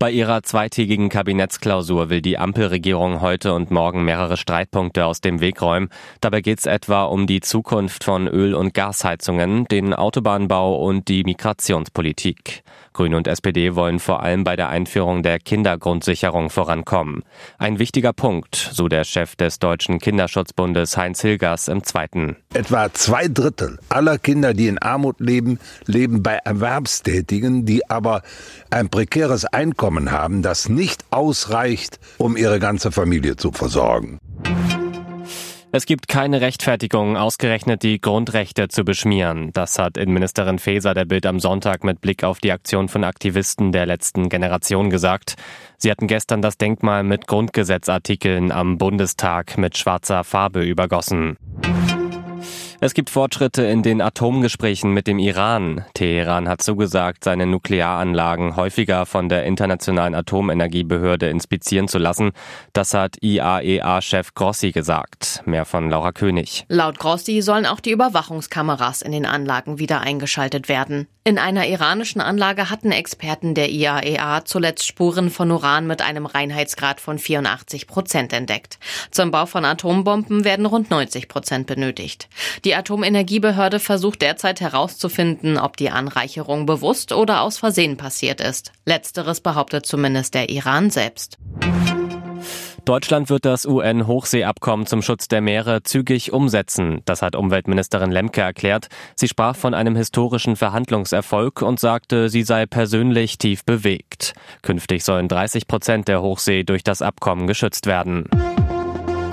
Bei ihrer zweitägigen Kabinettsklausur will die Ampelregierung heute und morgen mehrere Streitpunkte aus dem Weg räumen. Dabei geht es etwa um die Zukunft von Öl- und Gasheizungen, den Autobahnbau und die Migrationspolitik. Grüne und SPD wollen vor allem bei der Einführung der Kindergrundsicherung vorankommen. Ein wichtiger Punkt, so der Chef des Deutschen Kinderschutzbundes Heinz Hilgers im Zweiten. Etwa zwei Drittel aller Kinder, die in Armut leben, leben bei Erwerbstätigen, die aber ein prekäres Einkommen haben, das nicht ausreicht, um ihre ganze Familie zu versorgen. Es gibt keine Rechtfertigung, ausgerechnet die Grundrechte zu beschmieren. Das hat Innenministerin Faeser der Bild am Sonntag mit Blick auf die Aktion von Aktivisten der letzten Generation gesagt. Sie hatten gestern das Denkmal mit Grundgesetzartikeln am Bundestag mit schwarzer Farbe übergossen. Es gibt Fortschritte in den Atomgesprächen mit dem Iran. Teheran hat zugesagt, seine Nuklearanlagen häufiger von der Internationalen Atomenergiebehörde inspizieren zu lassen. Das hat IAEA-Chef Grossi gesagt. Mehr von Laura König. Laut Grossi sollen auch die Überwachungskameras in den Anlagen wieder eingeschaltet werden. In einer iranischen Anlage hatten Experten der IAEA zuletzt Spuren von Uran mit einem Reinheitsgrad von 84 Prozent entdeckt. Zum Bau von Atombomben werden rund 90 Prozent benötigt. Die Atomenergiebehörde versucht derzeit herauszufinden, ob die Anreicherung bewusst oder aus Versehen passiert ist. Letzteres behauptet zumindest der Iran selbst. Deutschland wird das UN-Hochseeabkommen zum Schutz der Meere zügig umsetzen. Das hat Umweltministerin Lemke erklärt. Sie sprach von einem historischen Verhandlungserfolg und sagte, sie sei persönlich tief bewegt. Künftig sollen 30 Prozent der Hochsee durch das Abkommen geschützt werden.